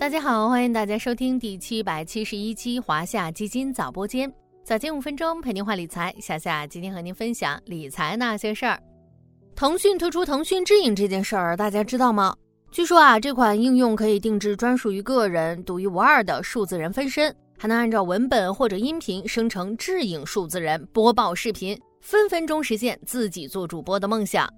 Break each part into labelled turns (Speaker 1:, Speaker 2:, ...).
Speaker 1: 大家好，欢迎大家收听第七百七十一期华夏基金早播间，早间五分钟陪您话理财。夏夏今天和您分享理财那些事儿。腾讯推出腾讯智影这件事儿，大家知道吗？据说啊，这款应用可以定制专属于个人、独一无二的数字人分身，还能按照文本或者音频生成智影数字人播报视频，分分钟实现自己做主播的梦想。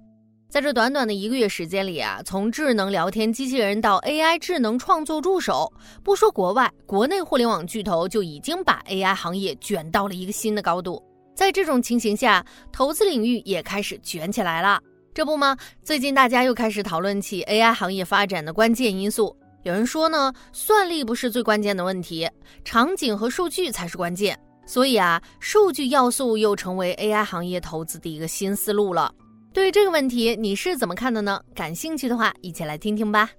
Speaker 1: 在这短短的一个月时间里啊，从智能聊天机器人到 AI 智能创作助手，不说国外，国内互联网巨头就已经把 AI 行业卷到了一个新的高度。在这种情形下，投资领域也开始卷起来了。这不吗？最近大家又开始讨论起 AI 行业发展的关键因素。有人说呢，算力不是最关键的问题，场景和数据才是关键。所以啊，数据要素又成为 AI 行业投资的一个新思路了。对于这个问题，你是怎么看的呢？感兴趣的话，一起来听听吧。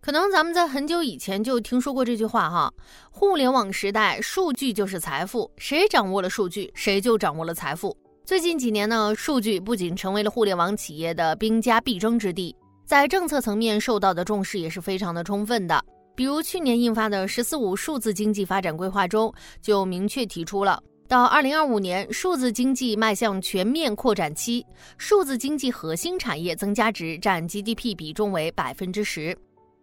Speaker 1: 可能咱们在很久以前就听说过这句话哈，互联网时代，数据就是财富，谁掌握了数据，谁就掌握了财富。最近几年呢，数据不仅成为了互联网企业的兵家必争之地，在政策层面受到的重视也是非常的充分的。比如去年印发的“十四五”数字经济发展规划中，就明确提出了。到二零二五年，数字经济迈向全面扩展期，数字经济核心产业增加值占 GDP 比重为百分之十。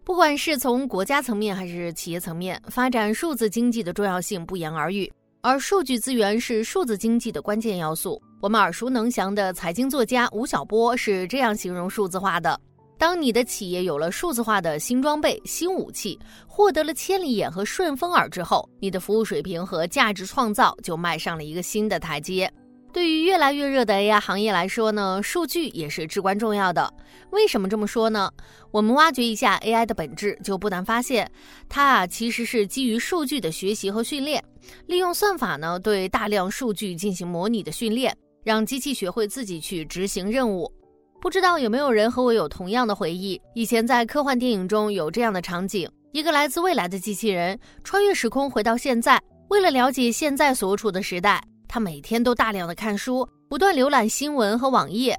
Speaker 1: 不管是从国家层面还是企业层面，发展数字经济的重要性不言而喻。而数据资源是数字经济的关键要素。我们耳熟能详的财经作家吴晓波是这样形容数字化的。当你的企业有了数字化的新装备、新武器，获得了千里眼和顺风耳之后，你的服务水平和价值创造就迈上了一个新的台阶。对于越来越热的 AI 行业来说呢，数据也是至关重要的。为什么这么说呢？我们挖掘一下 AI 的本质，就不难发现，它啊其实是基于数据的学习和训练，利用算法呢对大量数据进行模拟的训练，让机器学会自己去执行任务。不知道有没有人和我有同样的回忆？以前在科幻电影中有这样的场景：一个来自未来的机器人穿越时空回到现在，为了了解现在所处的时代，他每天都大量的看书，不断浏览新闻和网页。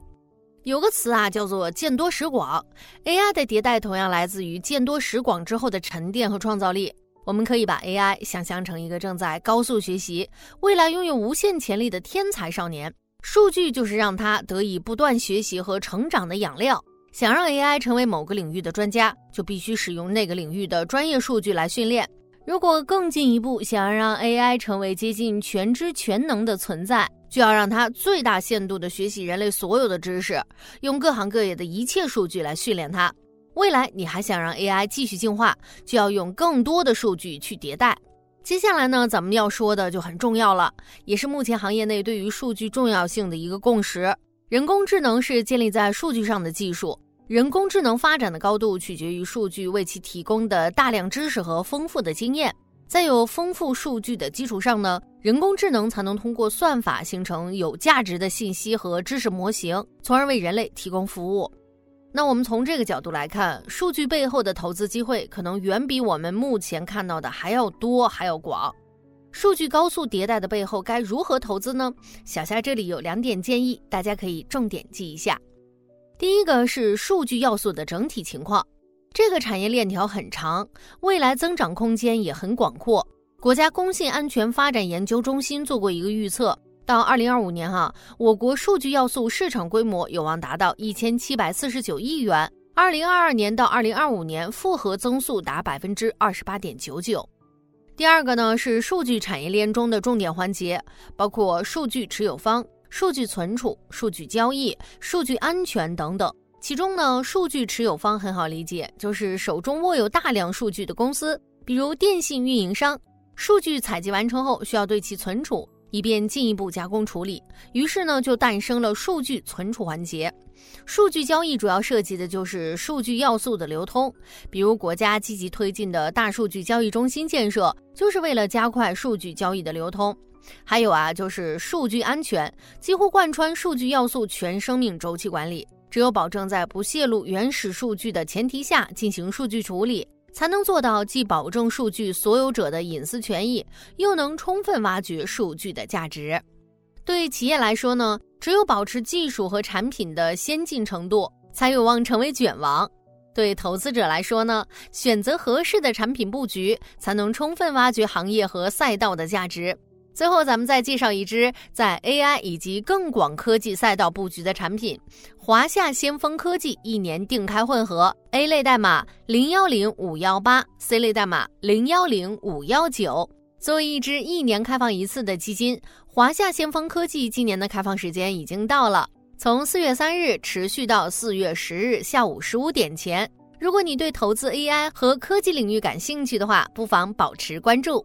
Speaker 1: 有个词啊，叫做见多识广。AI 的迭代同样来自于见多识广之后的沉淀和创造力。我们可以把 AI 想象成一个正在高速学习、未来拥有无限潜力的天才少年。数据就是让它得以不断学习和成长的养料。想让 AI 成为某个领域的专家，就必须使用那个领域的专业数据来训练。如果更进一步，想要让 AI 成为接近全知全能的存在，就要让它最大限度地学习人类所有的知识，用各行各业的一切数据来训练它。未来你还想让 AI 继续进化，就要用更多的数据去迭代。接下来呢，咱们要说的就很重要了，也是目前行业内对于数据重要性的一个共识。人工智能是建立在数据上的技术，人工智能发展的高度取决于数据为其提供的大量知识和丰富的经验。在有丰富数据的基础上呢，人工智能才能通过算法形成有价值的信息和知识模型，从而为人类提供服务。那我们从这个角度来看，数据背后的投资机会可能远比我们目前看到的还要多，还要广。数据高速迭代的背后该如何投资呢？小夏这里有两点建议，大家可以重点记一下。第一个是数据要素的整体情况，这个产业链条很长，未来增长空间也很广阔。国家工信安全发展研究中心做过一个预测。到二零二五年，哈，我国数据要素市场规模有望达到一千七百四十九亿元。二零二二年到二零二五年复合增速达百分之二十八点九九。第二个呢是数据产业链中的重点环节，包括数据持有方、数据存储、数据交易、数据安全等等。其中呢，数据持有方很好理解，就是手中握有大量数据的公司，比如电信运营商。数据采集完成后，需要对其存储。以便进一步加工处理，于是呢就诞生了数据存储环节。数据交易主要涉及的就是数据要素的流通，比如国家积极推进的大数据交易中心建设，就是为了加快数据交易的流通。还有啊，就是数据安全，几乎贯穿数据要素全生命周期管理。只有保证在不泄露原始数据的前提下进行数据处理。才能做到既保证数据所有者的隐私权益，又能充分挖掘数据的价值。对企业来说呢，只有保持技术和产品的先进程度，才有望成为卷王。对投资者来说呢，选择合适的产品布局，才能充分挖掘行业和赛道的价值。最后，咱们再介绍一支在 AI 以及更广科技赛道布局的产品——华夏先锋科技一年定开混合 A 类代码零幺零五幺八，C 类代码零幺零五幺九。作为一支一年开放一次的基金，华夏先锋科技今年的开放时间已经到了。从四月三日持续到四月十日下午十五点前，如果你对投资 AI 和科技领域感兴趣的话，不妨保持关注。